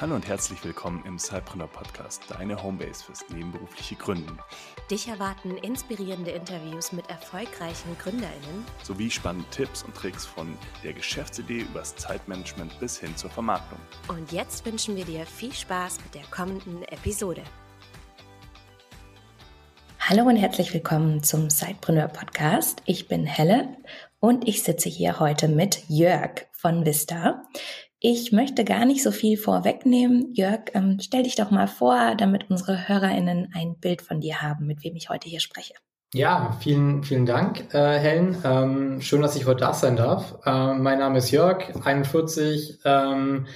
Hallo und herzlich willkommen im Cypreneur Podcast, deine Homebase fürs nebenberufliche Gründen. Dich erwarten inspirierende Interviews mit erfolgreichen GründerInnen sowie spannende Tipps und Tricks von der Geschäftsidee übers Zeitmanagement bis hin zur Vermarktung. Und jetzt wünschen wir dir viel Spaß mit der kommenden Episode. Hallo und herzlich willkommen zum Sidepreneur Podcast. Ich bin Helle und ich sitze hier heute mit Jörg von Vista. Ich möchte gar nicht so viel vorwegnehmen. Jörg, ähm, stell dich doch mal vor, damit unsere HörerInnen ein Bild von dir haben, mit wem ich heute hier spreche. Ja, vielen, vielen Dank, äh, Helen. Ähm, schön, dass ich heute da sein darf. Ähm, mein Name ist Jörg, 41, ähm,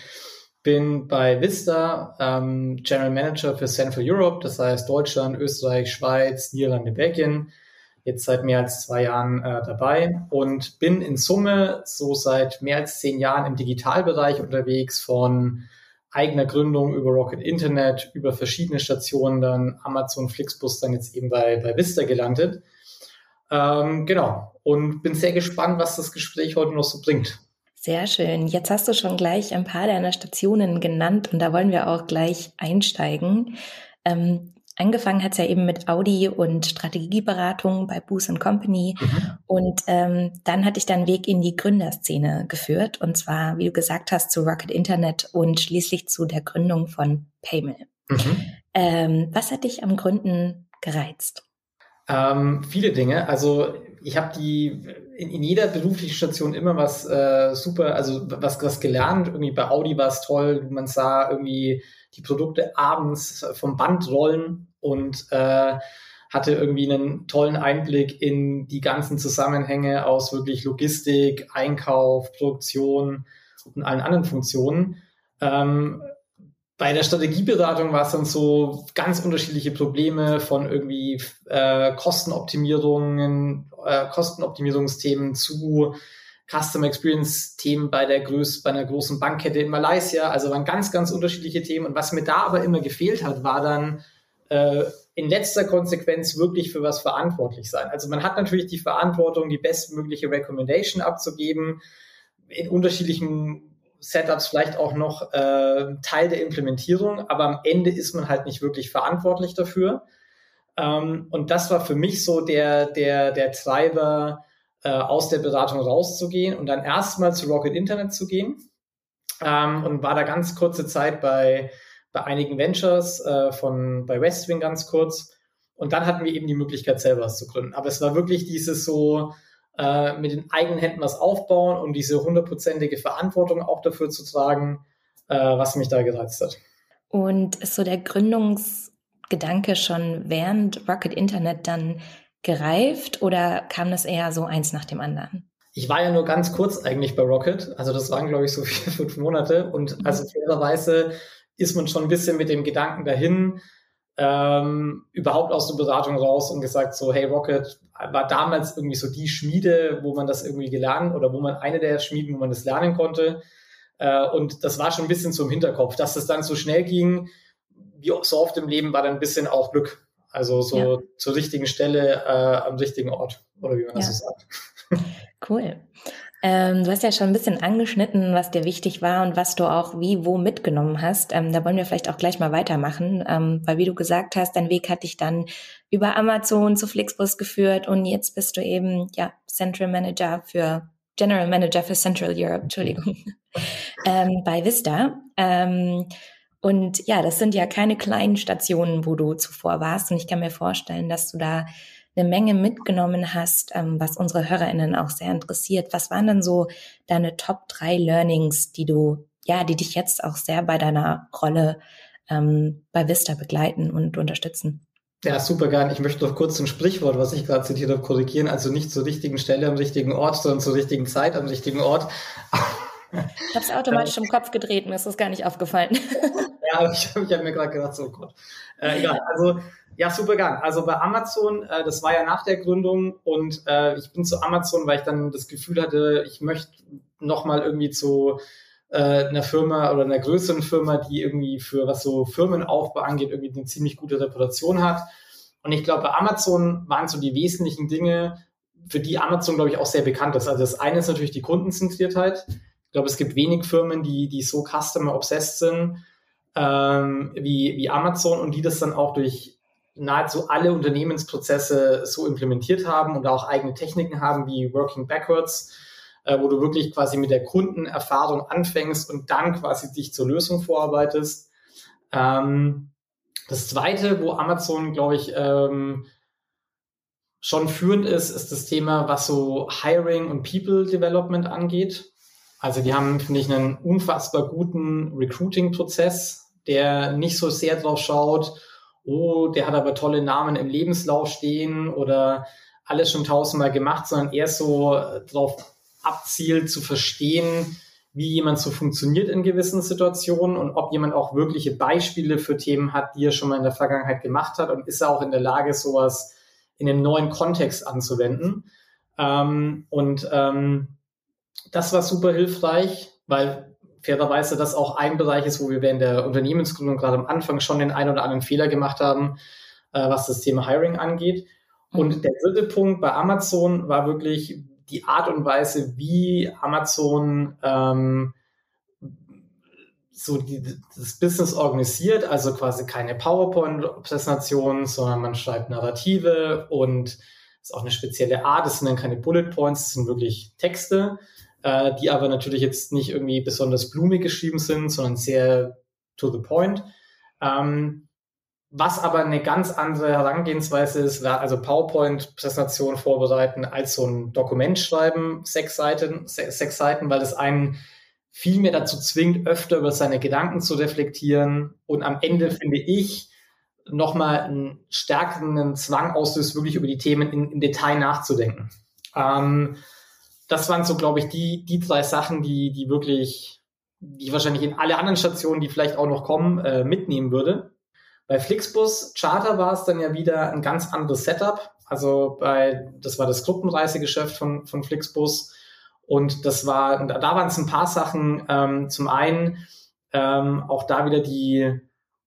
bin bei Vista ähm, General Manager für Central Europe, das heißt Deutschland, Österreich, Schweiz, Niederlande, Belgien jetzt seit mehr als zwei Jahren äh, dabei und bin in Summe so seit mehr als zehn Jahren im Digitalbereich unterwegs von eigener Gründung über Rocket Internet, über verschiedene Stationen, dann Amazon, Flixbus, dann jetzt eben bei, bei Vista gelandet. Ähm, genau. Und bin sehr gespannt, was das Gespräch heute noch so bringt. Sehr schön. Jetzt hast du schon gleich ein paar deiner Stationen genannt und da wollen wir auch gleich einsteigen. Ähm, Angefangen hat es ja eben mit Audi und Strategieberatung bei Booth Company. Mhm. Und ähm, dann hatte ich dann Weg in die Gründerszene geführt. Und zwar, wie du gesagt hast, zu Rocket Internet und schließlich zu der Gründung von Paymill. Mhm. Ähm, was hat dich am Gründen gereizt? Ähm, viele Dinge. Also ich habe die in, in, jeder beruflichen Station immer was äh, super, also was, was gelernt. Irgendwie bei Audi war es toll, man sah irgendwie die Produkte abends vom Band rollen und äh, hatte irgendwie einen tollen Einblick in die ganzen Zusammenhänge aus wirklich Logistik, Einkauf, Produktion und allen anderen Funktionen. Ähm, bei der Strategieberatung war es dann so ganz unterschiedliche Probleme von irgendwie äh, Kostenoptimierungen, äh, Kostenoptimierungsthemen zu Customer Experience Themen bei der Größ bei einer großen Bankkette in Malaysia. Also waren ganz, ganz unterschiedliche Themen. Und was mir da aber immer gefehlt hat, war dann äh, in letzter Konsequenz wirklich für was verantwortlich sein. Also man hat natürlich die Verantwortung, die bestmögliche Recommendation abzugeben, in unterschiedlichen Setups vielleicht auch noch äh, Teil der Implementierung, aber am Ende ist man halt nicht wirklich verantwortlich dafür. Ähm, und das war für mich so der, der, der Treiber, äh, aus der Beratung rauszugehen und dann erstmal zu Rocket Internet zu gehen. Ähm, und war da ganz kurze Zeit bei, bei einigen Ventures, äh, von, bei Westwing ganz kurz. Und dann hatten wir eben die Möglichkeit, selber was zu gründen. Aber es war wirklich dieses so, äh, mit den eigenen Händen was aufbauen und diese hundertprozentige Verantwortung auch dafür zu tragen, äh, was mich da gereizt hat. Und ist so der Gründungsgedanke schon während Rocket Internet dann gereift oder kam das eher so eins nach dem anderen? Ich war ja nur ganz kurz eigentlich bei Rocket. Also das waren, glaube ich, so vier, fünf Monate. Und mhm. also fairerweise ist man schon ein bisschen mit dem Gedanken dahin, ähm, überhaupt aus der Beratung raus und gesagt so, hey, Rocket war damals irgendwie so die Schmiede, wo man das irgendwie gelernt oder wo man eine der Schmieden, wo man das lernen konnte. Äh, und das war schon ein bisschen so im Hinterkopf. Dass das dann so schnell ging, wie so oft im Leben, war dann ein bisschen auch Glück. Also so ja. zur richtigen Stelle äh, am richtigen Ort, oder wie man das so sagt. Cool. Ähm, du hast ja schon ein bisschen angeschnitten, was dir wichtig war und was du auch wie wo mitgenommen hast. Ähm, da wollen wir vielleicht auch gleich mal weitermachen, ähm, weil wie du gesagt hast, dein Weg hat dich dann über Amazon zu Flixbus geführt und jetzt bist du eben ja Central Manager für General Manager für Central Europe, Entschuldigung, ähm, bei Vista. Und ja, das sind ja keine kleinen Stationen, wo du zuvor warst. Und ich kann mir vorstellen, dass du da eine Menge mitgenommen hast, ähm, was unsere HörerInnen auch sehr interessiert. Was waren denn so deine Top drei Learnings, die du, ja, die dich jetzt auch sehr bei deiner Rolle ähm, bei Vista begleiten und unterstützen? Ja, super gern. Ich möchte noch kurz ein Sprichwort, was ich gerade zitiert habe, korrigieren. Also nicht zur richtigen Stelle am richtigen Ort, sondern zur richtigen Zeit am richtigen Ort. Ich habe es automatisch im Kopf gedreht, mir ist das gar nicht aufgefallen. ja, ich, ich habe mir gerade gedacht, so Gott. Äh, egal, also ja, super gern. Also bei Amazon, äh, das war ja nach der Gründung und äh, ich bin zu Amazon, weil ich dann das Gefühl hatte, ich möchte nochmal irgendwie zu äh, einer Firma oder einer größeren Firma, die irgendwie für was so Firmenaufbau angeht, irgendwie eine ziemlich gute Reputation hat. Und ich glaube, bei Amazon waren so die wesentlichen Dinge, für die Amazon, glaube ich, auch sehr bekannt ist. Also das eine ist natürlich die Kundenzentriertheit. Ich glaube, es gibt wenig Firmen, die, die so customer-obsessed sind ähm, wie, wie Amazon und die das dann auch durch nahezu alle Unternehmensprozesse so implementiert haben und auch eigene Techniken haben wie Working Backwards, äh, wo du wirklich quasi mit der Kundenerfahrung anfängst und dann quasi dich zur Lösung vorarbeitest. Ähm, das zweite, wo Amazon, glaube ich, ähm, schon führend ist, ist das Thema, was so Hiring und People Development angeht. Also die haben, finde ich, einen unfassbar guten Recruiting-Prozess, der nicht so sehr drauf schaut, oh, der hat aber tolle Namen im Lebenslauf stehen oder alles schon tausendmal gemacht, sondern eher so darauf abzielt zu verstehen, wie jemand so funktioniert in gewissen Situationen und ob jemand auch wirkliche Beispiele für Themen hat, die er schon mal in der Vergangenheit gemacht hat und ist er auch in der Lage, sowas in einem neuen Kontext anzuwenden. Ähm, und ähm, das war super hilfreich, weil fairerweise das auch ein Bereich ist, wo wir während der Unternehmensgründung gerade am Anfang schon den einen oder anderen Fehler gemacht haben, äh, was das Thema Hiring angeht. Und mhm. der dritte Punkt bei Amazon war wirklich die Art und Weise, wie Amazon ähm, so die, das Business organisiert, also quasi keine PowerPoint-Präsentation, sondern man schreibt Narrative und ist auch eine spezielle Art. Das sind dann keine Bullet Points, das sind wirklich Texte äh, die aber natürlich jetzt nicht irgendwie besonders blumig geschrieben sind, sondern sehr to the point. Ähm, was aber eine ganz andere Herangehensweise ist, also PowerPoint-Präsentation vorbereiten als so ein Dokument schreiben, sechs Seiten, sechs Seiten, weil es einen viel mehr dazu zwingt, öfter über seine Gedanken zu reflektieren und am Ende finde ich nochmal einen stärkeren Zwang auslöst, wirklich über die Themen im Detail nachzudenken. Ähm, das waren so, glaube ich, die, die drei Sachen, die, die wirklich, die ich wahrscheinlich in alle anderen Stationen, die vielleicht auch noch kommen, äh, mitnehmen würde. Bei Flixbus Charter war es dann ja wieder ein ganz anderes Setup. Also bei, das war das Gruppenreisegeschäft von, von Flixbus. Und das war, da waren es ein paar Sachen. Ähm, zum einen ähm, auch da wieder die,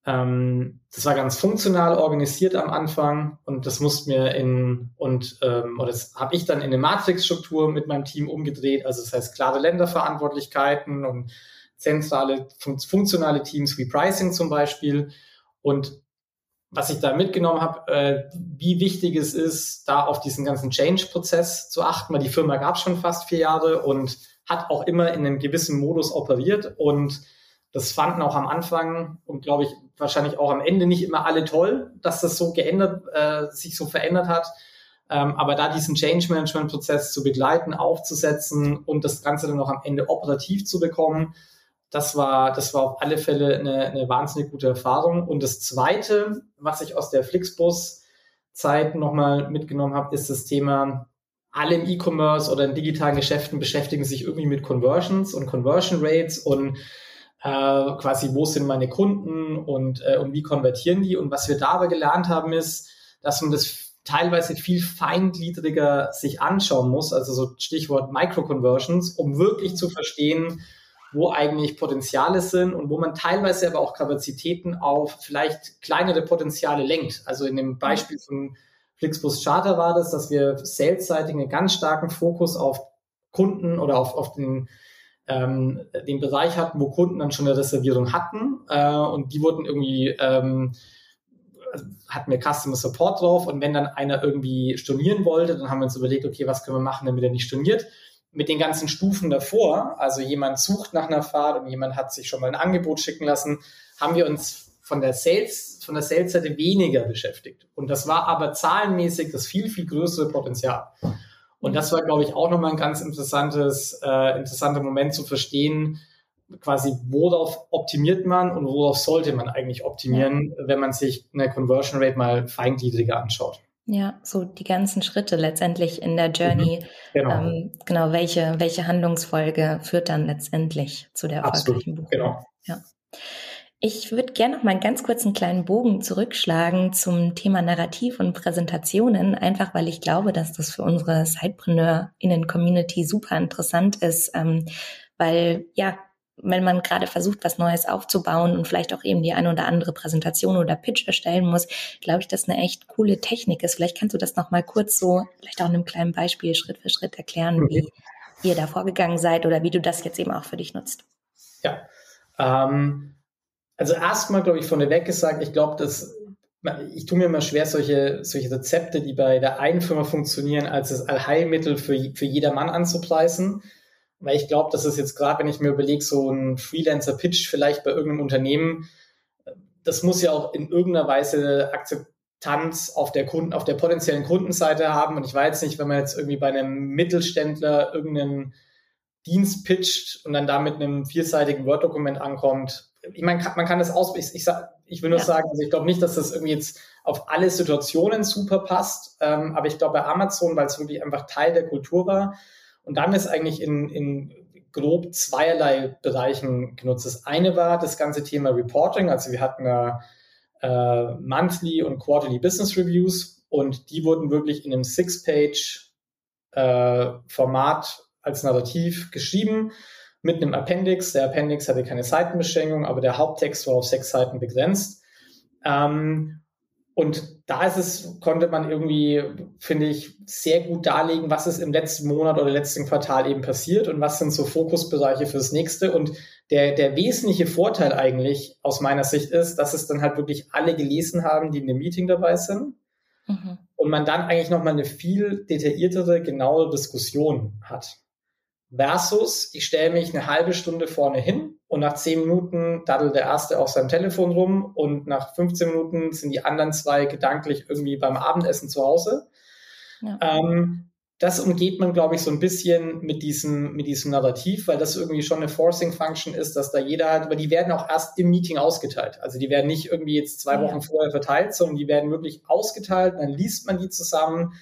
ähm, das war ganz funktional organisiert am Anfang und das musste mir in und ähm, oder das habe ich dann in eine Matrix-Struktur mit meinem Team umgedreht. Also das heißt klare Länderverantwortlichkeiten und zentrale fun funktionale Teams wie Pricing zum Beispiel. Und was ich da mitgenommen habe, äh, wie wichtig es ist, da auf diesen ganzen Change-Prozess zu achten, weil die Firma gab schon fast vier Jahre und hat auch immer in einem gewissen Modus operiert und das fanden auch am Anfang und glaube ich wahrscheinlich auch am Ende nicht immer alle toll, dass das so geändert, äh, sich so verändert hat. Ähm, aber da diesen Change Management Prozess zu begleiten, aufzusetzen und das Ganze dann auch am Ende operativ zu bekommen, das war, das war auf alle Fälle eine, eine wahnsinnig gute Erfahrung. Und das zweite, was ich aus der Flixbus Zeit nochmal mitgenommen habe, ist das Thema, alle im E-Commerce oder in digitalen Geschäften beschäftigen sich irgendwie mit Conversions und Conversion Rates und äh, quasi, wo sind meine Kunden und, äh, und wie konvertieren die. Und was wir da aber gelernt haben, ist, dass man das teilweise viel feingliedriger sich anschauen muss, also so Stichwort Micro-Conversions, um wirklich zu verstehen, wo eigentlich Potenziale sind und wo man teilweise aber auch Kapazitäten auf vielleicht kleinere Potenziale lenkt. Also in dem Beispiel von Flixbus Charter war das, dass wir salesseitig einen ganz starken Fokus auf Kunden oder auf, auf den ähm, den Bereich hatten, wo Kunden dann schon eine Reservierung hatten äh, und die wurden irgendwie ähm, hatten wir Customer Support drauf und wenn dann einer irgendwie stornieren wollte, dann haben wir uns überlegt, okay, was können wir machen, damit er nicht storniert. Mit den ganzen Stufen davor, also jemand sucht nach einer Fahrt und jemand hat sich schon mal ein Angebot schicken lassen, haben wir uns von der Sales, von der Sales-Seite weniger beschäftigt. Und das war aber zahlenmäßig das viel, viel größere Potenzial. Und das war, glaube ich, auch nochmal ein ganz interessantes, äh, interessanter Moment zu verstehen, quasi, worauf optimiert man und worauf sollte man eigentlich optimieren, ja. wenn man sich eine Conversion Rate mal feingliedriger anschaut. Ja, so die ganzen Schritte letztendlich in der Journey. Mhm, genau. Ähm, genau, welche, welche Handlungsfolge führt dann letztendlich zu der erfolgreichen Buchung? Genau. Ja. Ich würde gerne noch mal einen ganz kurzen kleinen Bogen zurückschlagen zum Thema Narrativ und Präsentationen, einfach weil ich glaube, dass das für unsere Sidepreneur-Innen-Community super interessant ist, ähm, weil ja, wenn man gerade versucht, was Neues aufzubauen und vielleicht auch eben die eine oder andere Präsentation oder Pitch erstellen muss, glaube ich, dass eine echt coole Technik ist. Vielleicht kannst du das noch mal kurz so, vielleicht auch in einem kleinen Beispiel Schritt für Schritt erklären, mhm. wie ihr da vorgegangen seid oder wie du das jetzt eben auch für dich nutzt. Ja, ähm, Also erstmal, glaube ich, von der Weg gesagt, ich glaube, dass ich tue mir immer schwer, solche, solche Rezepte, die bei der einen Firma funktionieren, als das Allheilmittel für, für jedermann anzupreisen. Weil ich glaube, das ist jetzt gerade, wenn ich mir überlege, so ein Freelancer-Pitch vielleicht bei irgendeinem Unternehmen, das muss ja auch in irgendeiner Weise Akzeptanz auf der Kunden, auf der potenziellen Kundenseite haben. Und ich weiß nicht, wenn man jetzt irgendwie bei einem Mittelständler irgendeinen Dienst pitcht und dann da mit einem vierseitigen Word-Dokument ankommt. Ich meine, man kann das aus, ich, ich, ich will nur ja. sagen, also ich glaube nicht, dass das irgendwie jetzt auf alle Situationen super passt, ähm, aber ich glaube bei Amazon, weil es wirklich einfach Teil der Kultur war, und dann ist eigentlich in, in grob zweierlei Bereichen genutzt. Das eine war das ganze Thema Reporting. Also wir hatten äh, Monthly und Quarterly Business Reviews und die wurden wirklich in einem Six-Page-Format äh, als Narrativ geschrieben mit einem Appendix. Der Appendix hatte keine Seitenbeschränkung, aber der Haupttext war auf sechs Seiten begrenzt. Ähm, und da ist es, konnte man irgendwie, finde ich, sehr gut darlegen, was ist im letzten Monat oder letzten Quartal eben passiert und was sind so Fokusbereiche fürs nächste. Und der, der wesentliche Vorteil eigentlich aus meiner Sicht ist, dass es dann halt wirklich alle gelesen haben, die in dem Meeting dabei sind. Mhm. Und man dann eigentlich nochmal eine viel detailliertere, genauere Diskussion hat. Versus, ich stelle mich eine halbe Stunde vorne hin und nach zehn Minuten daddelt der Erste auf seinem Telefon rum und nach 15 Minuten sind die anderen zwei gedanklich irgendwie beim Abendessen zu Hause. Ja. Ähm, das umgeht man, glaube ich, so ein bisschen mit diesem, mit diesem Narrativ, weil das irgendwie schon eine Forcing-Function ist, dass da jeder hat, aber die werden auch erst im Meeting ausgeteilt. Also die werden nicht irgendwie jetzt zwei Wochen ja. vorher verteilt, sondern die werden wirklich ausgeteilt, dann liest man die zusammen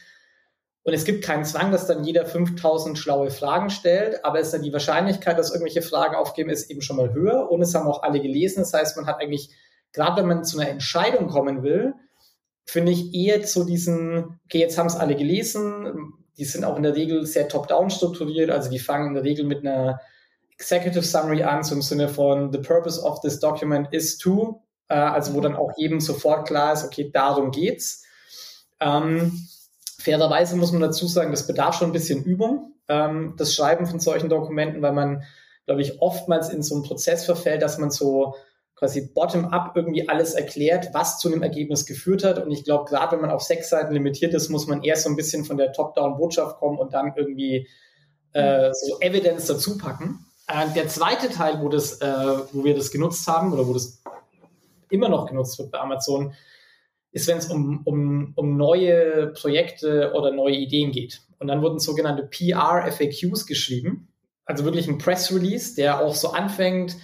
und es gibt keinen Zwang, dass dann jeder 5000 schlaue Fragen stellt, aber es ist dann die Wahrscheinlichkeit, dass irgendwelche Fragen aufgeben, ist eben schon mal höher. Und es haben auch alle gelesen. Das heißt, man hat eigentlich, gerade wenn man zu einer Entscheidung kommen will, finde ich eher zu diesen, okay, jetzt haben es alle gelesen. Die sind auch in der Regel sehr top-down strukturiert. Also die fangen in der Regel mit einer Executive Summary an, so im Sinne von The purpose of this document is to, äh, also wo dann auch jedem sofort klar ist, okay, darum geht's. Ähm, Fairerweise muss man dazu sagen, das bedarf schon ein bisschen Übung, ähm, das Schreiben von solchen Dokumenten, weil man, glaube ich, oftmals in so einen Prozess verfällt, dass man so quasi bottom-up irgendwie alles erklärt, was zu einem Ergebnis geführt hat. Und ich glaube, gerade wenn man auf sechs Seiten limitiert ist, muss man erst so ein bisschen von der Top-Down-Botschaft kommen und dann irgendwie äh, so Evidence dazu packen. Äh, der zweite Teil, wo, das, äh, wo wir das genutzt haben oder wo das immer noch genutzt wird bei Amazon, ist, wenn es um, um, um neue Projekte oder neue Ideen geht. Und dann wurden sogenannte PR-FAQs geschrieben, also wirklich ein Press Release, der auch so anfängt,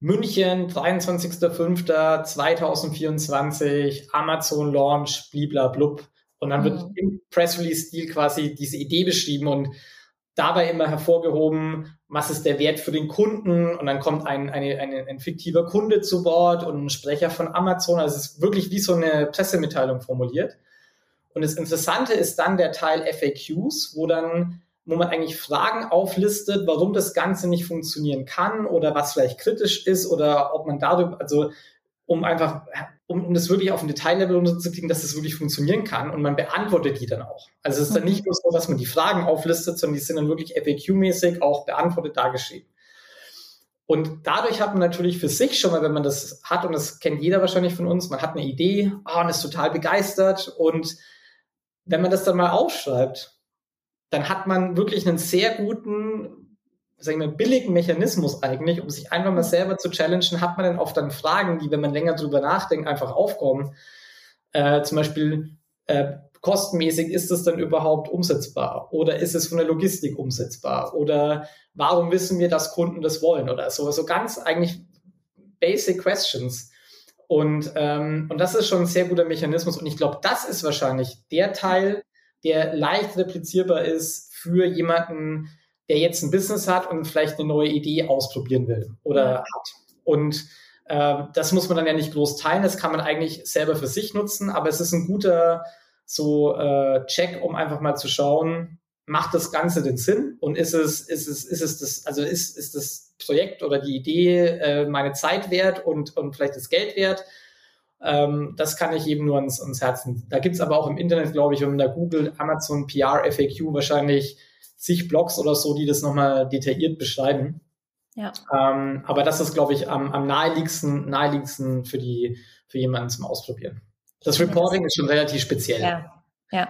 München, 23.05.2024, Amazon Launch, bliblablub. Und dann wird mhm. im Press Release-Stil quasi diese Idee beschrieben und dabei immer hervorgehoben, was ist der Wert für den Kunden und dann kommt ein, eine, eine, ein fiktiver Kunde zu Wort und ein Sprecher von Amazon. Also es ist wirklich wie so eine Pressemitteilung formuliert. Und das Interessante ist dann der Teil FAQs, wo dann wo man eigentlich Fragen auflistet, warum das Ganze nicht funktionieren kann oder was vielleicht kritisch ist oder ob man dadurch, also um einfach, um, um das wirklich auf ein Detaillevel unterzukriegen, dass das wirklich funktionieren kann und man beantwortet die dann auch. Also es ist dann nicht nur so, dass man die Fragen auflistet, sondern die sind dann wirklich FAQ-mäßig auch beantwortet dargeschrieben. Und dadurch hat man natürlich für sich schon mal, wenn man das hat, und das kennt jeder wahrscheinlich von uns, man hat eine Idee oh, und ist total begeistert. Und wenn man das dann mal aufschreibt, dann hat man wirklich einen sehr guten sagen wir, billigen Mechanismus eigentlich, um sich einfach mal selber zu challengen, hat man dann oft dann Fragen, die, wenn man länger drüber nachdenkt, einfach aufkommen. Äh, zum Beispiel, äh, kostenmäßig ist es dann überhaupt umsetzbar? Oder ist es von der Logistik umsetzbar? Oder warum wissen wir, dass Kunden das wollen? Oder so, so ganz eigentlich basic questions. Und, ähm, und das ist schon ein sehr guter Mechanismus. Und ich glaube, das ist wahrscheinlich der Teil, der leicht replizierbar ist für jemanden, der jetzt ein Business hat und vielleicht eine neue Idee ausprobieren will oder hat. Und äh, das muss man dann ja nicht groß teilen, das kann man eigentlich selber für sich nutzen, aber es ist ein guter so äh, Check, um einfach mal zu schauen, macht das Ganze den Sinn und ist es, ist es, ist es das, also ist, ist das Projekt oder die Idee äh, meine Zeit wert und, und vielleicht das Geld wert? Ähm, das kann ich eben nur ans, ans Herzen. Da gibt's aber auch im Internet, glaube ich, wenn man da googelt, Amazon PR FAQ wahrscheinlich zig Blogs oder so, die das nochmal detailliert beschreiben. Ja. Ähm, aber das ist, glaube ich, am, am naheliegendsten, naheliegendsten für die, für jemanden zum Ausprobieren. Das Reporting ist schon relativ speziell. Ja, ja.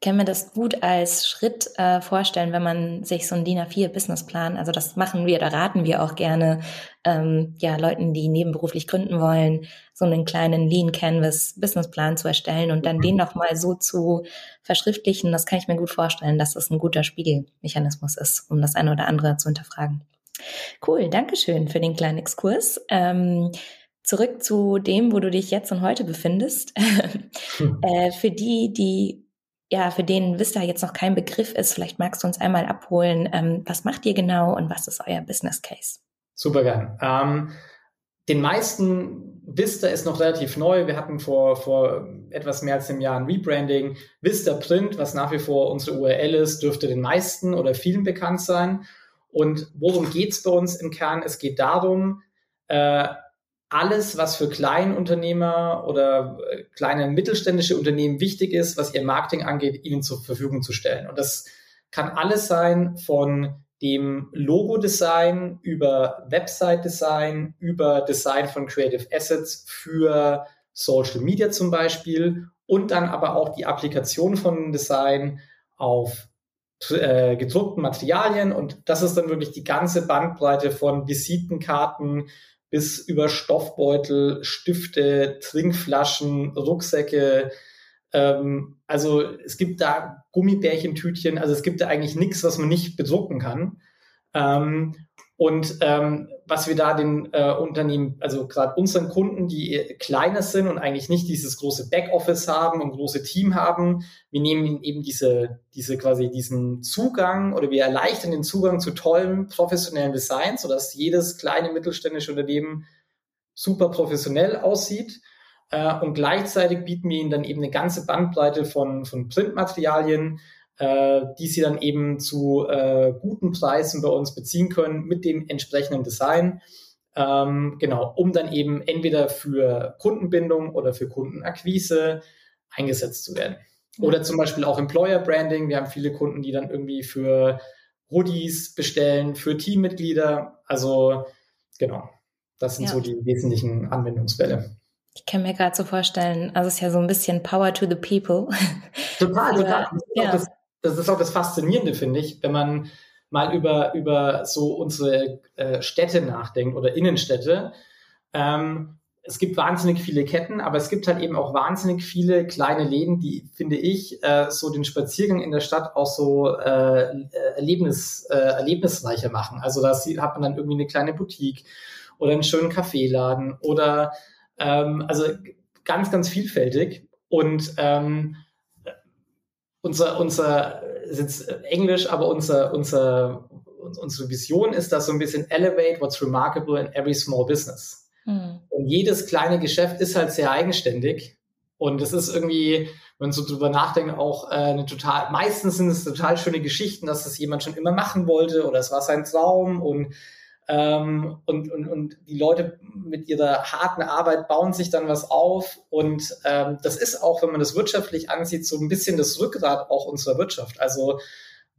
Kann mir das gut als Schritt äh, vorstellen, wenn man sich so einen DIN A4 Businessplan, also das machen wir, da raten wir auch gerne ähm, ja Leuten, die nebenberuflich gründen wollen, so einen kleinen Lean Canvas Businessplan zu erstellen und dann mhm. den nochmal so zu verschriftlichen. Das kann ich mir gut vorstellen, dass das ein guter Spiegelmechanismus ist, um das eine oder andere zu hinterfragen. Cool, Dankeschön für den kleinen Exkurs. Ähm, zurück zu dem, wo du dich jetzt und heute befindest. Hm. äh, für die, die ja, für den Vista jetzt noch kein Begriff ist, vielleicht magst du uns einmal abholen, ähm, was macht ihr genau und was ist euer Business Case? Super gern. Ähm, den meisten Vista ist noch relativ neu. Wir hatten vor, vor etwas mehr als einem Jahr ein Rebranding. Vista Print, was nach wie vor unsere URL ist, dürfte den meisten oder vielen bekannt sein. Und worum geht's bei uns im Kern? Es geht darum, äh, alles, was für Kleinunternehmer oder äh, kleine mittelständische Unternehmen wichtig ist, was ihr Marketing angeht, ihnen zur Verfügung zu stellen. Und das kann alles sein von dem Logo-Design über Website-Design, über Design von Creative Assets für Social Media zum Beispiel und dann aber auch die Applikation von Design auf äh, gedruckten Materialien und das ist dann wirklich die ganze Bandbreite von Visitenkarten bis über Stoffbeutel, Stifte, Trinkflaschen, Rucksäcke. Ähm, also es gibt da Gummibärchentütchen, also es gibt da eigentlich nichts, was man nicht bedrucken kann. Ähm, und ähm, was wir da den äh, Unternehmen, also gerade unseren Kunden, die kleiner sind und eigentlich nicht dieses große Backoffice haben und große Team haben, wir nehmen ihnen eben diese, diese quasi diesen Zugang oder wir erleichtern den Zugang zu tollen professionellen Designs, sodass jedes kleine mittelständische Unternehmen super professionell aussieht. Äh, und gleichzeitig bieten wir ihnen dann eben eine ganze Bandbreite von, von Printmaterialien, äh, die sie dann eben zu äh, guten Preisen bei uns beziehen können mit dem entsprechenden Design. Ähm, genau, um dann eben entweder für Kundenbindung oder für Kundenakquise eingesetzt zu werden. Oder zum Beispiel auch Employer Branding. Wir haben viele Kunden, die dann irgendwie für Hoodies bestellen, für Teammitglieder. Also genau, das sind ja. so die wesentlichen Anwendungsfälle. Ich kann mir gerade so vorstellen, also es ist ja so ein bisschen Power to the People. Total, total. Das, ja. das, das ist auch das Faszinierende, finde ich, wenn man mal über, über so unsere äh, Städte nachdenkt oder Innenstädte. Ähm, es gibt wahnsinnig viele Ketten, aber es gibt halt eben auch wahnsinnig viele kleine Läden, die, finde ich, äh, so den Spaziergang in der Stadt auch so äh, Erlebnis, äh, erlebnisreicher machen. Also da hat man dann irgendwie eine kleine Boutique oder einen schönen Kaffeeladen oder ähm, also ganz, ganz vielfältig. Und ähm, unser, unser, ist jetzt Englisch, aber unser, unser, unsere Vision ist das so ein bisschen elevate what's remarkable in every small business. Mhm. Und jedes kleine Geschäft ist halt sehr eigenständig. Und es ist irgendwie, wenn man so drüber nachdenkt, auch äh, eine total, meistens sind es total schöne Geschichten, dass das jemand schon immer machen wollte oder es war sein Traum und ähm, und, und, und die Leute mit ihrer harten Arbeit bauen sich dann was auf. Und ähm, das ist auch, wenn man das wirtschaftlich ansieht, so ein bisschen das Rückgrat auch unserer Wirtschaft. Also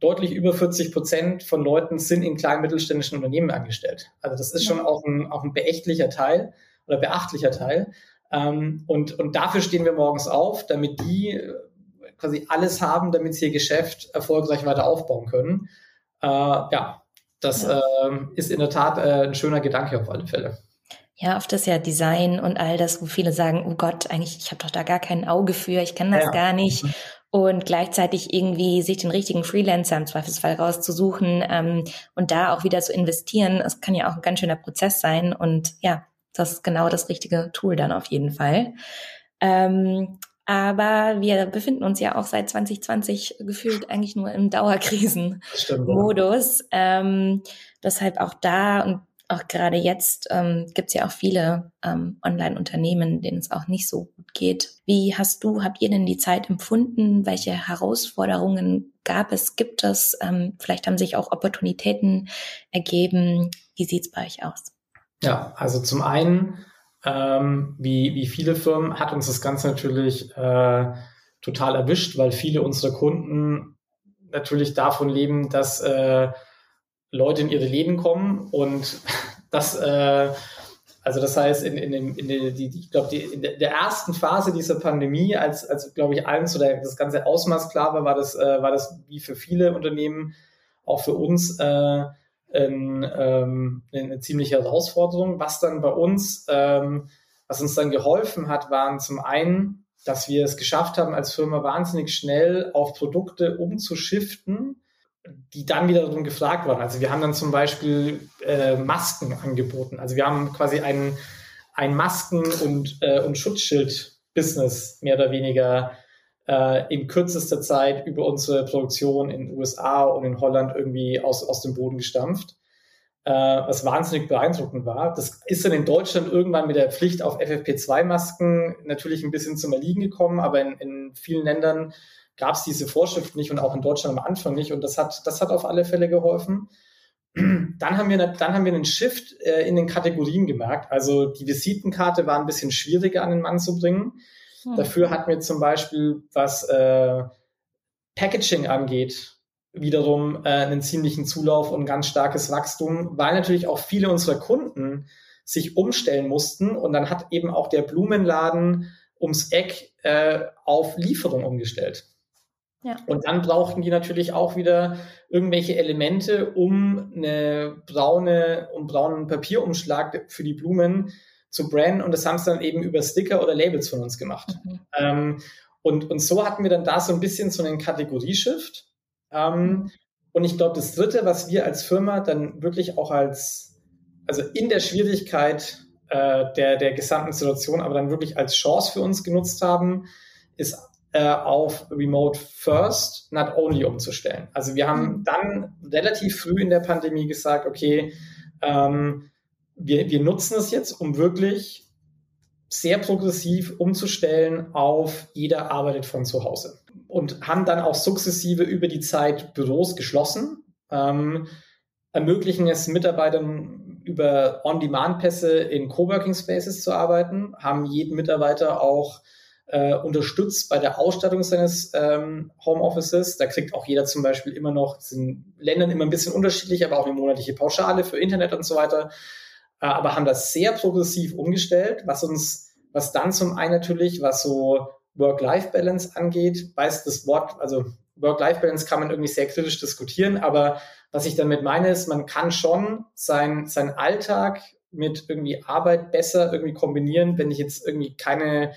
deutlich über 40 Prozent von Leuten sind in kleinen mittelständischen Unternehmen angestellt. Also das ist schon auch ein, auch ein beachtlicher Teil oder beachtlicher Teil. Ähm, und, und dafür stehen wir morgens auf, damit die äh, quasi alles haben, damit sie ihr Geschäft erfolgreich weiter aufbauen können. Äh, ja, das ja. äh, ist in der Tat äh, ein schöner Gedanke auf alle Fälle. Ja, oft ist ja Design und all das, wo viele sagen, oh Gott, eigentlich, ich habe doch da gar kein Auge für, ich kann das ja. gar nicht. Mhm. Und gleichzeitig irgendwie sich den richtigen Freelancer im Zweifelsfall rauszusuchen ähm, und da auch wieder zu investieren, es kann ja auch ein ganz schöner Prozess sein. Und ja, das ist genau das richtige Tool dann auf jeden Fall. Ähm, aber wir befinden uns ja auch seit 2020 gefühlt eigentlich nur im Dauerkrisenmodus. Ähm, deshalb auch da und auch gerade jetzt ähm, gibt es ja auch viele ähm, Online-Unternehmen, denen es auch nicht so gut geht. Wie hast du, habt ihr denn die Zeit empfunden? Welche Herausforderungen gab es, gibt es? Ähm, vielleicht haben sich auch Opportunitäten ergeben. Wie sieht's bei euch aus? Ja, also zum einen ähm, wie, wie viele Firmen hat uns das Ganze natürlich äh, total erwischt, weil viele unserer Kunden natürlich davon leben, dass äh, Leute in ihre Läden kommen und das, äh, also das heißt, in, in, in, in der, die, ich glaube, in der ersten Phase dieser Pandemie, als, als glaube ich, allen so der, das ganze Ausmaß klar war, war das, äh, war das wie für viele Unternehmen, auch für uns, äh, in, ähm, eine ziemliche Herausforderung. Was dann bei uns, ähm, was uns dann geholfen hat, waren zum einen, dass wir es geschafft haben, als Firma wahnsinnig schnell auf Produkte umzuschiften, die dann wiederum gefragt waren. Also wir haben dann zum Beispiel äh, Masken angeboten. Also wir haben quasi ein, ein Masken- und, äh, und Schutzschild-Business mehr oder weniger äh, in kürzester Zeit über unsere Produktion in den USA und in Holland irgendwie aus, aus dem Boden gestampft. Äh, was wahnsinnig beeindruckend war. Das ist dann in Deutschland irgendwann mit der Pflicht auf FFP2-Masken natürlich ein bisschen zum Erliegen gekommen, aber in, in vielen Ländern gab es diese Vorschrift nicht und auch in Deutschland am Anfang nicht. Und das hat, das hat auf alle Fälle geholfen. Dann haben wir, dann haben wir einen Shift äh, in den Kategorien gemerkt. Also die Visitenkarte war ein bisschen schwieriger an den Mann zu bringen. Hm. Dafür hatten wir zum Beispiel, was äh, Packaging angeht, wiederum äh, einen ziemlichen Zulauf und ganz starkes Wachstum, weil natürlich auch viele unserer Kunden sich umstellen mussten und dann hat eben auch der Blumenladen ums Eck äh, auf Lieferung umgestellt. Ja. Und dann brauchten die natürlich auch wieder irgendwelche Elemente, um eine braune, um braunen Papierumschlag für die Blumen zu branden. Und das haben sie dann eben über Sticker oder Labels von uns gemacht. Mhm. Ähm, und, und so hatten wir dann da so ein bisschen so einen Kategorieshift. Ähm, und ich glaube, das Dritte, was wir als Firma dann wirklich auch als, also in der Schwierigkeit äh, der, der gesamten Situation, aber dann wirklich als Chance für uns genutzt haben, ist äh, auf Remote First, not only umzustellen. Also wir haben mhm. dann relativ früh in der Pandemie gesagt, okay, ähm, wir, wir nutzen es jetzt, um wirklich sehr progressiv umzustellen auf jeder arbeitet von zu Hause und haben dann auch sukzessive über die Zeit Büros geschlossen, ähm, ermöglichen es Mitarbeitern über On-Demand-Pässe in Coworking Spaces zu arbeiten, haben jeden Mitarbeiter auch äh, unterstützt bei der Ausstattung seines ähm, Homeoffices. Da kriegt auch jeder zum Beispiel immer noch, sind Ländern immer ein bisschen unterschiedlich, aber auch eine monatliche Pauschale für Internet und so weiter. Äh, aber haben das sehr progressiv umgestellt, was uns, was dann zum einen natürlich, was so Work-Life-Balance angeht, weiß das Wort, also Work-Life-Balance kann man irgendwie sehr kritisch diskutieren, aber was ich damit meine ist, man kann schon sein, sein Alltag mit irgendwie Arbeit besser irgendwie kombinieren, wenn ich jetzt irgendwie keine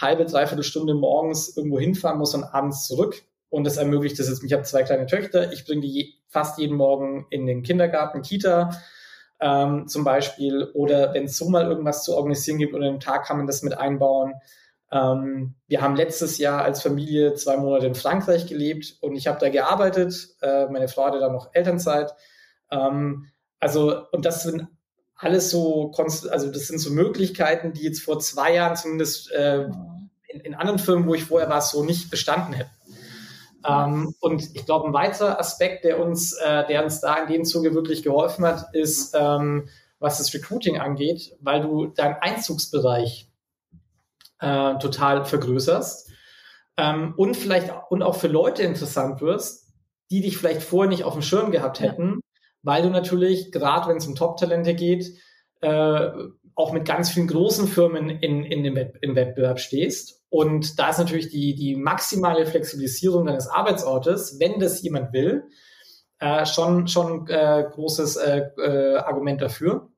halbe, dreiviertel Stunde morgens irgendwo hinfahren muss und abends zurück. Und das ermöglicht das jetzt. Ich habe zwei kleine Töchter. Ich bringe die fast jeden Morgen in den Kindergarten, Kita ähm, zum Beispiel. Oder wenn es so mal irgendwas zu organisieren gibt oder einen Tag kann man das mit einbauen. Ähm, wir haben letztes Jahr als Familie zwei Monate in Frankreich gelebt und ich habe da gearbeitet. Äh, meine Frau hatte da noch Elternzeit. Ähm, also, und das sind alles so, also das sind so Möglichkeiten, die jetzt vor zwei Jahren zumindest äh, in, in, anderen Firmen, wo ich vorher war, so nicht bestanden hätten. Ähm, und ich glaube, ein weiterer Aspekt, der uns, äh, der uns da in dem Zuge wirklich geholfen hat, ist, ähm, was das Recruiting angeht, weil du deinen Einzugsbereich äh, total vergrößerst ähm, und vielleicht und auch für Leute interessant wirst, die dich vielleicht vorher nicht auf dem Schirm gehabt hätten, weil du natürlich, gerade wenn es um Top-Talente geht, äh, auch mit ganz vielen großen Firmen in, in dem Wett im Wettbewerb stehst. Und da ist natürlich die, die maximale Flexibilisierung deines Arbeitsortes, wenn das jemand will, äh, schon schon äh, großes äh, äh, Argument dafür.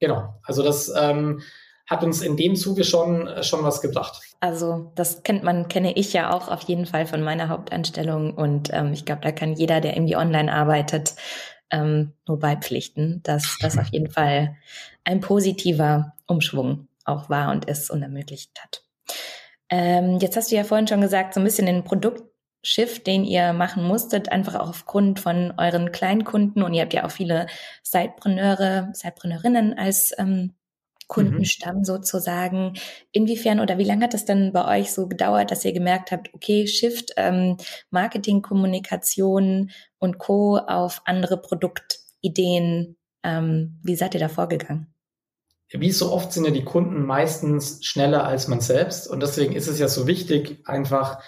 Genau, also das ähm, hat uns in dem Zuge schon, schon was gebracht. Also das kennt man, kenne ich ja auch auf jeden Fall von meiner Hauptanstellung und ähm, ich glaube, da kann jeder, der irgendwie online arbeitet, ähm, nur beipflichten, dass das auf jeden Fall ein positiver Umschwung auch war und ist und ermöglicht hat. Ähm, jetzt hast du ja vorhin schon gesagt, so ein bisschen den Produktshift, den ihr machen musstet, einfach auch aufgrund von euren Kleinkunden und ihr habt ja auch viele Sidepreneure, Sidepreneurinnen als ähm, Kundenstamm mhm. sozusagen. Inwiefern oder wie lange hat es denn bei euch so gedauert, dass ihr gemerkt habt, okay, Shift, ähm, Marketing, Kommunikation und Co. auf andere Produktideen. Ähm, wie seid ihr da vorgegangen? Wie so oft sind ja die Kunden meistens schneller als man selbst. Und deswegen ist es ja so wichtig, einfach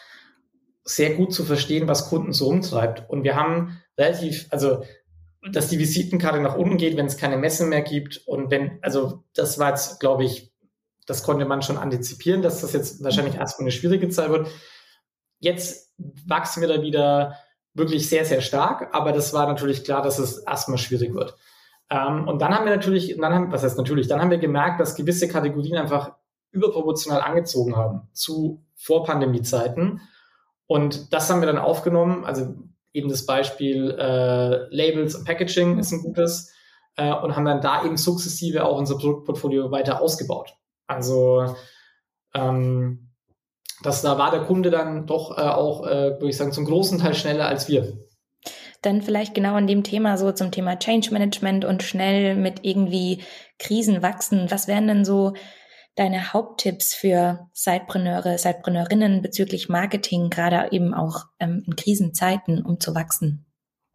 sehr gut zu verstehen, was Kunden so umtreibt. Und wir haben relativ, also dass die Visitenkarte nach unten geht, wenn es keine Messe mehr gibt. Und wenn, also das war jetzt, glaube ich, das konnte man schon antizipieren, dass das jetzt wahrscheinlich mhm. erstmal eine schwierige Zeit wird. Jetzt wachsen wir da wieder wirklich sehr, sehr stark, aber das war natürlich klar, dass es erstmal schwierig wird. Ähm, und dann haben wir natürlich, dann haben, was heißt natürlich, dann haben wir gemerkt, dass gewisse Kategorien einfach überproportional angezogen haben zu Vorpandemie-Zeiten. Und das haben wir dann aufgenommen. Also eben das Beispiel äh, Labels und Packaging ist ein gutes äh, und haben dann da eben sukzessive auch unser Produktportfolio weiter ausgebaut. Also ähm, das, da war der Kunde dann doch äh, auch, äh, würde ich sagen, zum großen Teil schneller als wir. Dann vielleicht genau an dem Thema, so zum Thema Change Management und schnell mit irgendwie Krisen wachsen. Was wären denn so deine Haupttipps für Sidepreneure, Sidepreneurinnen bezüglich Marketing, gerade eben auch ähm, in Krisenzeiten, um zu wachsen?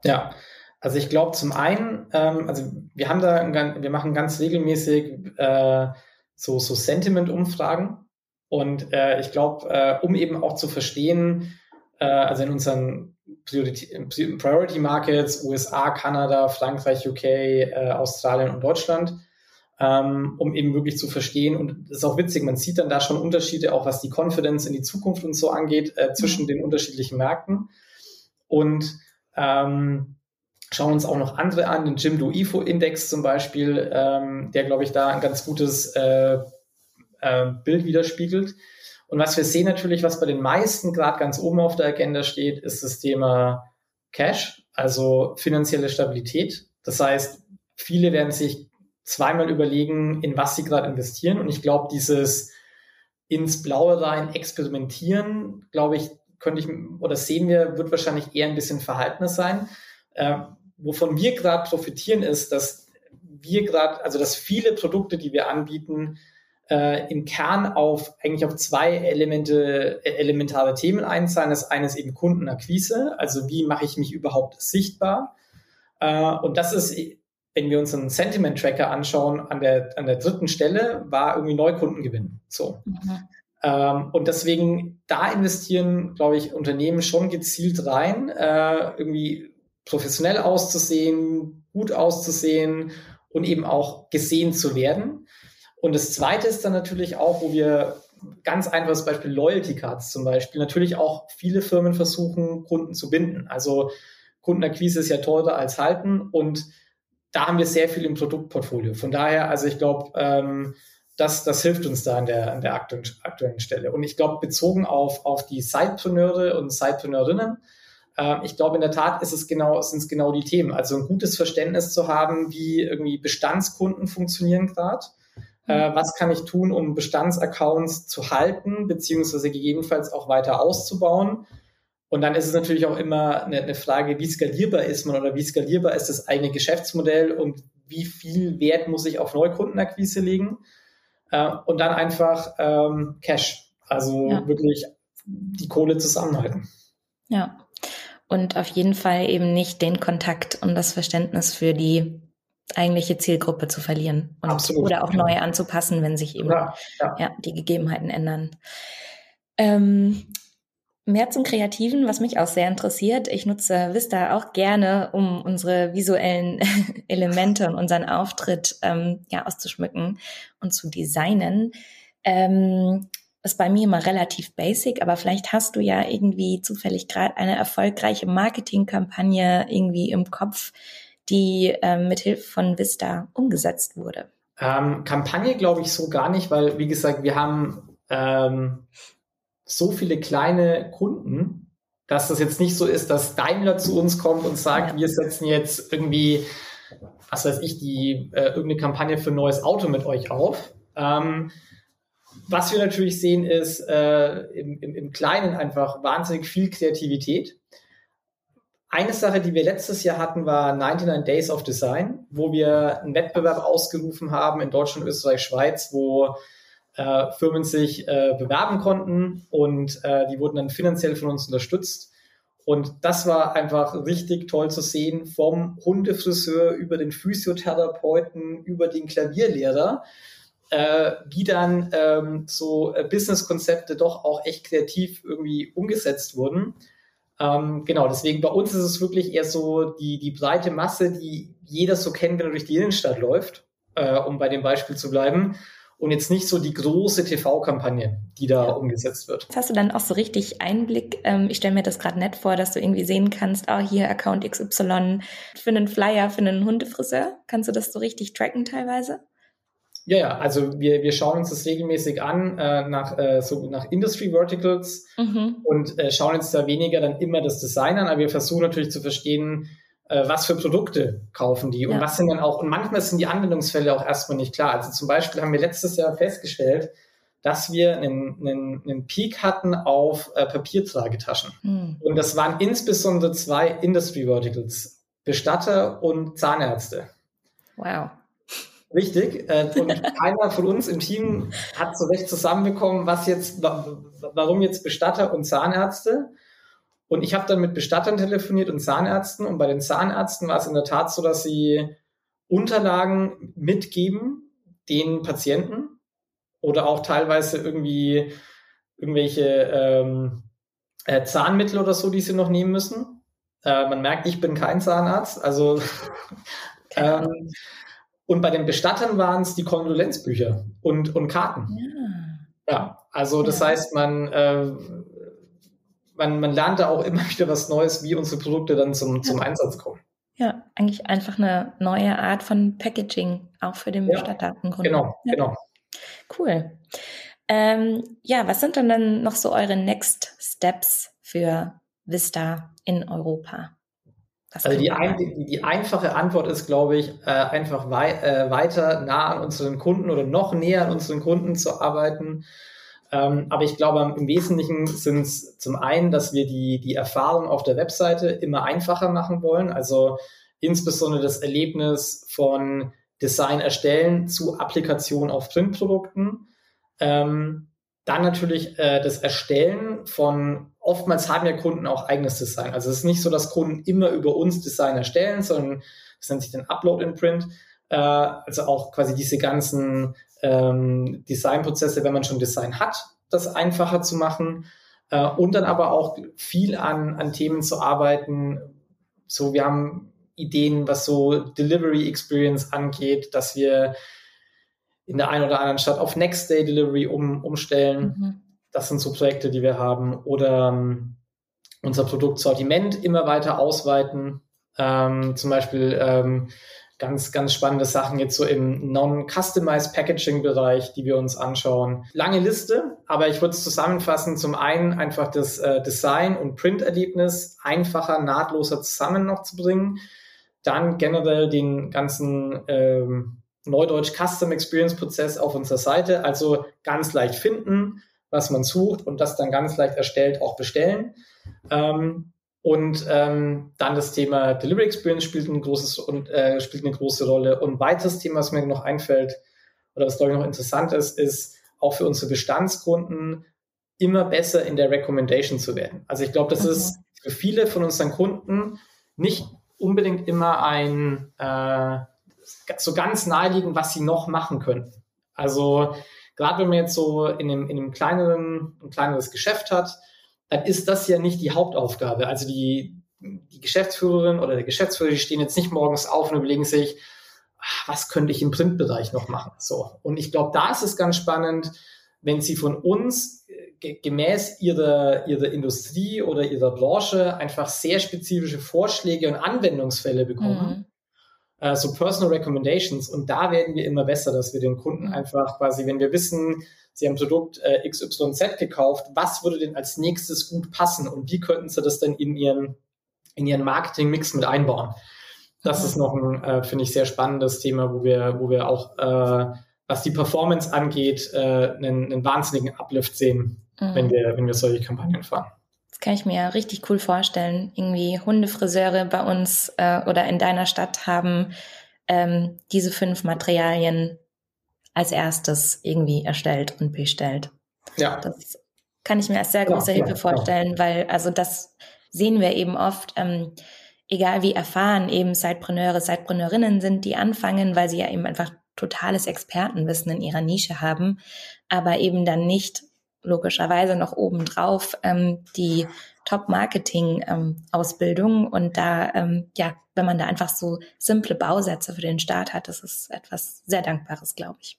Ja, also ich glaube zum einen, ähm, also wir haben da, wir machen ganz regelmäßig äh, so, so Sentiment-Umfragen und äh, ich glaube, äh, um eben auch zu verstehen, äh, also in unseren Priority, Priority Markets, USA, Kanada, Frankreich, UK, äh, Australien und Deutschland, ähm, um eben wirklich zu verstehen. Und das ist auch witzig, man sieht dann da schon Unterschiede, auch was die Confidence in die Zukunft und so angeht, äh, zwischen mhm. den unterschiedlichen Märkten. Und ähm, schauen uns auch noch andere an, den Jimdo IFO Index zum Beispiel, ähm, der, glaube ich, da ein ganz gutes äh, äh, Bild widerspiegelt. Und was wir sehen natürlich, was bei den meisten gerade ganz oben auf der Agenda steht, ist das Thema Cash, also finanzielle Stabilität. Das heißt, viele werden sich zweimal überlegen, in was sie gerade investieren. Und ich glaube, dieses ins Blaue rein experimentieren, glaube ich, könnte ich oder sehen wir, wird wahrscheinlich eher ein bisschen verhaltener sein. Äh, wovon wir gerade profitieren, ist, dass wir gerade, also dass viele Produkte, die wir anbieten, äh, im Kern auf eigentlich auf zwei Elemente, äh, elementare Themen einzahlen. Das eine ist eben Kundenakquise, also wie mache ich mich überhaupt sichtbar? Äh, und das ist wenn wir uns einen Sentiment-Tracker anschauen, an der, an der dritten Stelle war irgendwie Neukundengewinn. So. Mhm. Ähm, und deswegen, da investieren, glaube ich, Unternehmen schon gezielt rein, äh, irgendwie professionell auszusehen, gut auszusehen und eben auch gesehen zu werden. Und das zweite ist dann natürlich auch, wo wir ganz einfaches Beispiel Loyalty Cards zum Beispiel, natürlich auch viele Firmen versuchen, Kunden zu binden. Also Kundenakquise ist ja teurer als halten und da haben wir sehr viel im Produktportfolio. Von daher, also ich glaube, ähm, das, das hilft uns da an der, an der aktuellen, aktuellen Stelle. Und ich glaube, bezogen auf, auf die Sidepreneure und Sidepreneurinnen, äh, ich glaube, in der Tat ist es genau, sind es genau die Themen. Also ein gutes Verständnis zu haben, wie irgendwie Bestandskunden funktionieren gerade. Äh, was kann ich tun, um Bestandsaccounts zu halten, beziehungsweise gegebenenfalls auch weiter auszubauen? Und dann ist es natürlich auch immer eine, eine, Frage, wie skalierbar ist man oder wie skalierbar ist das eigene Geschäftsmodell und wie viel Wert muss ich auf Neukundenakquise legen? Äh, und dann einfach ähm, Cash, also ja. wirklich die Kohle zusammenhalten. Ja, und auf jeden Fall eben nicht den Kontakt und das Verständnis für die eigentliche Zielgruppe zu verlieren und, Absolut. oder auch neu anzupassen, wenn sich eben ja, ja. ja die Gegebenheiten ändern. Ähm, Mehr zum Kreativen, was mich auch sehr interessiert. Ich nutze Vista auch gerne, um unsere visuellen Elemente und unseren Auftritt ähm, ja, auszuschmücken und zu designen. Ähm, ist bei mir immer relativ basic, aber vielleicht hast du ja irgendwie zufällig gerade eine erfolgreiche Marketingkampagne irgendwie im Kopf, die ähm, mit Hilfe von Vista umgesetzt wurde. Ähm, Kampagne glaube ich so gar nicht, weil wie gesagt, wir haben ähm, so viele kleine Kunden, dass das jetzt nicht so ist, dass Daimler zu uns kommt und sagt, wir setzen jetzt irgendwie, was weiß ich, die äh, irgendeine Kampagne für ein neues Auto mit euch auf. Ähm, was wir natürlich sehen, ist äh, im, im, im Kleinen einfach wahnsinnig viel Kreativität. Eine Sache, die wir letztes Jahr hatten, war 99 Days of Design, wo wir einen Wettbewerb ausgerufen haben in Deutschland, Österreich, Schweiz, wo äh, Firmen sich äh, bewerben konnten und äh, die wurden dann finanziell von uns unterstützt. Und das war einfach richtig toll zu sehen, vom Hundefriseur über den Physiotherapeuten, über den Klavierlehrer, äh, wie dann ähm, so Businesskonzepte doch auch echt kreativ irgendwie umgesetzt wurden. Ähm, genau, deswegen bei uns ist es wirklich eher so die, die breite Masse, die jeder so kennt, wenn er durch die Innenstadt läuft, äh, um bei dem Beispiel zu bleiben. Und jetzt nicht so die große TV-Kampagne, die da ja. umgesetzt wird. Jetzt hast du dann auch so richtig Einblick. Ähm, ich stelle mir das gerade nett vor, dass du irgendwie sehen kannst, oh, hier Account XY für einen Flyer, für einen Hundefriseur. Kannst du das so richtig tracken teilweise? Ja, ja, also wir, wir schauen uns das regelmäßig an äh, nach, äh, so nach Industry Verticals mhm. und äh, schauen uns da weniger dann immer das Design an, aber wir versuchen natürlich zu verstehen, äh, was für Produkte kaufen die und ja. was sind dann auch, und manchmal sind die Anwendungsfälle auch erstmal nicht klar. Also zum Beispiel haben wir letztes Jahr festgestellt, dass wir einen, einen, einen Peak hatten auf äh, Papiertragetaschen. Mhm. Und das waren insbesondere zwei Industry Verticals, Bestatter und Zahnärzte. Wow. Richtig. Äh, und keiner von uns im Team hat so recht zusammenbekommen, was jetzt, warum jetzt Bestatter und Zahnärzte. Und ich habe dann mit Bestattern telefoniert und Zahnärzten. Und bei den Zahnärzten war es in der Tat so, dass sie Unterlagen mitgeben den Patienten oder auch teilweise irgendwie irgendwelche ähm, äh, Zahnmittel oder so, die sie noch nehmen müssen. Äh, man merkt, ich bin kein Zahnarzt. Also ähm, und bei den Bestattern waren es die Kondolenzbücher und, und Karten. Ja, ja also das ja. heißt, man, äh, man, man lernt da auch immer wieder was Neues, wie unsere Produkte dann zum, ja. zum Einsatz kommen. Ja, eigentlich einfach eine neue Art von Packaging, auch für den Bestatter. Genau, genau. Cool. Ähm, ja, was sind denn dann noch so eure Next Steps für Vista in Europa? Also die, ein, die, die, einfache Antwort ist, glaube ich, äh, einfach wei äh, weiter nah an unseren Kunden oder noch näher an unseren Kunden zu arbeiten. Ähm, aber ich glaube, im Wesentlichen sind es zum einen, dass wir die, die Erfahrung auf der Webseite immer einfacher machen wollen. Also insbesondere das Erlebnis von Design erstellen zu Applikation auf Printprodukten. Ähm, dann natürlich äh, das Erstellen von, oftmals haben ja Kunden auch eigenes Design. Also es ist nicht so, dass Kunden immer über uns Design erstellen, sondern das nennt sich dann Upload in Print. Äh, also auch quasi diese ganzen ähm, Designprozesse, wenn man schon Design hat, das einfacher zu machen. Äh, und dann aber auch viel an, an Themen zu arbeiten. So, wir haben Ideen, was so Delivery Experience angeht, dass wir in der einen oder anderen Stadt auf Next Day Delivery um, umstellen. Mhm. Das sind so Projekte, die wir haben. Oder ähm, unser Produktsortiment immer weiter ausweiten. Ähm, zum Beispiel ähm, ganz, ganz spannende Sachen jetzt so im Non-Customized Packaging-Bereich, die wir uns anschauen. Lange Liste, aber ich würde es zusammenfassen. Zum einen einfach das äh, Design- und Print-Erlebnis einfacher, nahtloser zusammen noch zu bringen. Dann generell den ganzen ähm, Neudeutsch Custom Experience Prozess auf unserer Seite. Also ganz leicht finden, was man sucht und das dann ganz leicht erstellt auch bestellen. Ähm, und ähm, dann das Thema Delivery Experience spielt ein großes und äh, spielt eine große Rolle. Und weiteres Thema, was mir noch einfällt oder was glaube ich noch interessant ist, ist auch für unsere Bestandskunden immer besser in der Recommendation zu werden. Also ich glaube, das okay. ist für viele von unseren Kunden nicht unbedingt immer ein äh, so ganz naheliegend, was sie noch machen könnten. Also gerade wenn man jetzt so in einem, in einem kleineren, ein kleineres Geschäft hat, dann ist das ja nicht die Hauptaufgabe. Also die, die Geschäftsführerin oder der Geschäftsführer, die stehen jetzt nicht morgens auf und überlegen sich, ach, was könnte ich im Printbereich noch machen? So. Und ich glaube, da ist es ganz spannend, wenn Sie von uns äh, gemäß ihrer, ihrer Industrie oder ihrer Branche einfach sehr spezifische Vorschläge und Anwendungsfälle bekommen. Mhm äh, so Personal Recommendations. Und da werden wir immer besser, dass wir den Kunden mhm. einfach quasi, wenn wir wissen, sie haben Produkt äh, XYZ gekauft, was würde denn als nächstes gut passen und wie könnten sie das denn in ihren, in ihren Marketing-Mix mit einbauen? Das mhm. ist noch ein, äh, finde ich, sehr spannendes Thema, wo wir, wo wir auch, äh, was die Performance angeht, äh, einen, einen wahnsinnigen Uplift sehen, mhm. wenn wir, wenn wir solche Kampagnen fahren kann ich mir richtig cool vorstellen. Irgendwie Hundefriseure bei uns äh, oder in deiner Stadt haben ähm, diese fünf Materialien als erstes irgendwie erstellt und bestellt. Ja. Das kann ich mir als sehr große ja, Hilfe ja, vorstellen, ja. weil also das sehen wir eben oft. Ähm, egal wie erfahren eben Sidepreneure, Sidepreneurinnen sind, die anfangen, weil sie ja eben einfach totales Expertenwissen in ihrer Nische haben, aber eben dann nicht logischerweise noch obendrauf ähm, die Top-Marketing-Ausbildung. Ähm, und da, ähm, ja, wenn man da einfach so simple Bausätze für den Start hat, das ist etwas sehr Dankbares, glaube ich.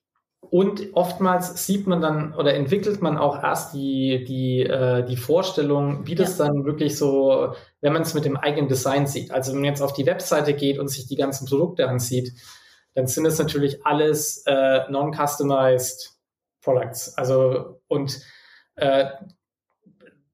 Und oftmals sieht man dann oder entwickelt man auch erst die, die, äh, die Vorstellung, wie das ja. dann wirklich so, wenn man es mit dem eigenen Design sieht. Also wenn man jetzt auf die Webseite geht und sich die ganzen Produkte ansieht, dann sind es natürlich alles äh, non-customized Products. Also und äh,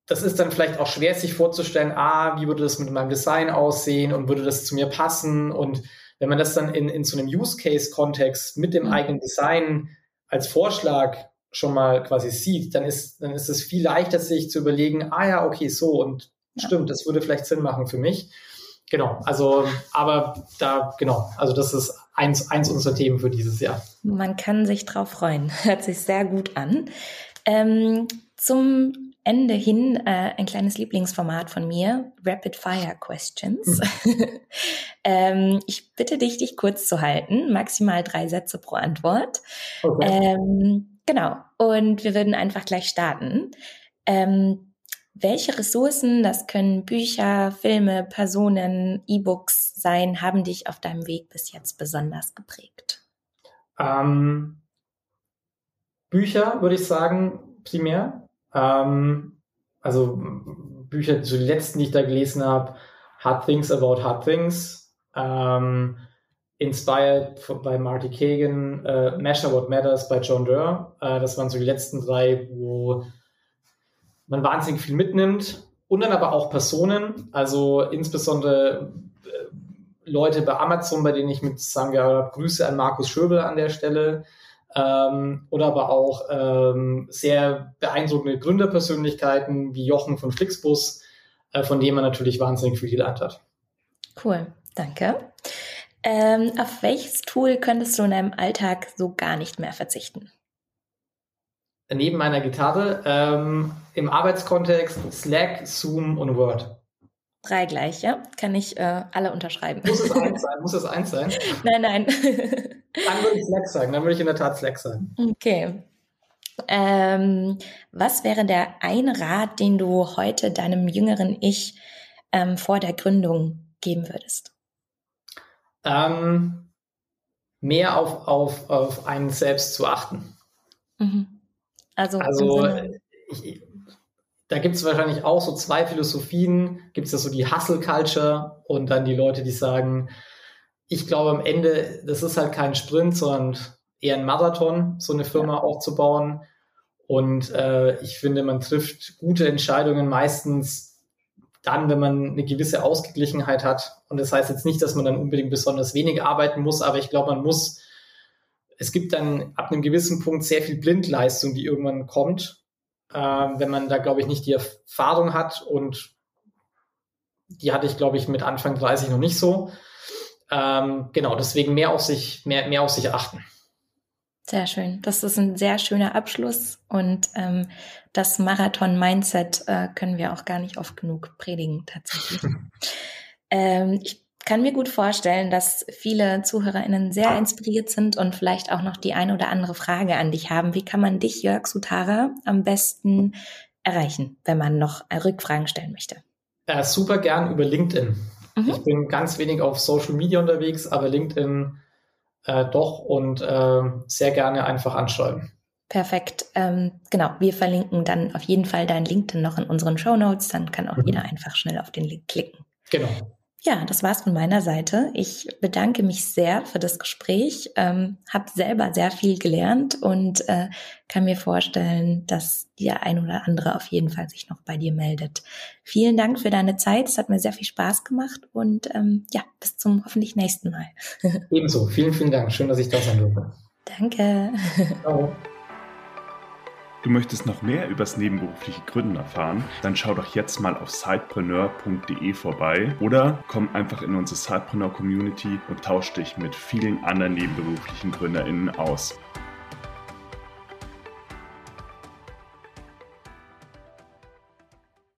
das ist dann vielleicht auch schwer, sich vorzustellen, ah, wie würde das mit meinem Design aussehen und würde das zu mir passen? Und wenn man das dann in, in so einem Use-Case-Kontext mit dem mhm. eigenen Design als Vorschlag schon mal quasi sieht, dann ist, dann ist es viel leichter, sich zu überlegen, ah ja, okay, so und ja. stimmt, das würde vielleicht Sinn machen für mich. Genau, also, aber da, genau, also das ist eins, eins unserer Themen für dieses Jahr. Man kann sich drauf freuen. Hört sich sehr gut an. Ähm, zum Ende hin äh, ein kleines Lieblingsformat von mir, Rapid Fire Questions. Mhm. ähm, ich bitte dich, dich kurz zu halten, maximal drei Sätze pro Antwort. Okay. Ähm, genau, und wir würden einfach gleich starten. Ähm, welche Ressourcen, das können Bücher, Filme, Personen, E-Books sein, haben dich auf deinem Weg bis jetzt besonders geprägt? Ähm, Bücher, würde ich sagen, primär. Ähm, also Bücher, so die letzten, die ich da gelesen habe, Hard Things About Hard Things, ähm, Inspired by Marty Kagan, äh, Measure What Matters bei John Doerr. Äh, das waren so die letzten drei, wo man wahnsinnig viel mitnimmt. Und dann aber auch Personen, also insbesondere äh, Leute bei Amazon, bei denen ich mit zusammengearbeitet habe. Grüße an Markus Schöbel an der Stelle ähm, oder aber auch ähm, sehr beeindruckende Gründerpersönlichkeiten wie Jochen von Flixbus, äh, von dem man natürlich wahnsinnig viel gelernt hat. Cool, danke. Ähm, auf welches Tool könntest du in deinem Alltag so gar nicht mehr verzichten? Neben meiner Gitarre ähm, im Arbeitskontext Slack, Zoom und Word. Drei gleich, ja? Kann ich äh, alle unterschreiben. Muss es eins sein? Muss es eins sein? nein, nein. dann würde ich Slack sagen. Dann würde ich in der Tat Slack sagen. Okay. Ähm, was wäre der eine Rat, den du heute deinem jüngeren Ich ähm, vor der Gründung geben würdest? Ähm, mehr auf, auf, auf einen selbst zu achten. Mhm. Also, also ich, da gibt es wahrscheinlich auch so zwei Philosophien. Gibt es ja so die Hustle Culture und dann die Leute, die sagen, ich glaube am Ende, das ist halt kein Sprint, sondern eher ein Marathon, so eine Firma ja. aufzubauen. Und äh, ich finde, man trifft gute Entscheidungen meistens dann, wenn man eine gewisse Ausgeglichenheit hat. Und das heißt jetzt nicht, dass man dann unbedingt besonders wenig arbeiten muss, aber ich glaube, man muss, es gibt dann ab einem gewissen Punkt sehr viel Blindleistung, die irgendwann kommt ähm, wenn man da, glaube ich, nicht die Erfahrung hat und die hatte ich, glaube ich, mit Anfang 30 noch nicht so. Ähm, genau, deswegen mehr auf sich, mehr, mehr auf sich achten. Sehr schön. Das ist ein sehr schöner Abschluss und ähm, das Marathon-Mindset äh, können wir auch gar nicht oft genug predigen, tatsächlich. ähm, ich kann mir gut vorstellen, dass viele ZuhörerInnen sehr inspiriert sind und vielleicht auch noch die eine oder andere Frage an dich haben. Wie kann man dich, Jörg Sutara, am besten erreichen, wenn man noch Rückfragen stellen möchte? Ja, super gern über LinkedIn. Mhm. Ich bin ganz wenig auf Social Media unterwegs, aber LinkedIn äh, doch und äh, sehr gerne einfach anschreiben. Perfekt. Ähm, genau, wir verlinken dann auf jeden Fall dein LinkedIn noch in unseren Show Notes. Dann kann auch mhm. jeder einfach schnell auf den Link klicken. Genau. Ja, das war's von meiner Seite. Ich bedanke mich sehr für das Gespräch, ähm, habe selber sehr viel gelernt und äh, kann mir vorstellen, dass der ein oder andere auf jeden Fall sich noch bei dir meldet. Vielen Dank für deine Zeit. Es hat mir sehr viel Spaß gemacht und ähm, ja, bis zum hoffentlich nächsten Mal. Ebenso. Vielen, vielen Dank. Schön, dass ich da sein durfte. Danke. Ciao. Du möchtest noch mehr übers nebenberufliche Gründen erfahren? Dann schau doch jetzt mal auf sidepreneur.de vorbei oder komm einfach in unsere Sidepreneur Community und tausch dich mit vielen anderen nebenberuflichen GründerInnen aus.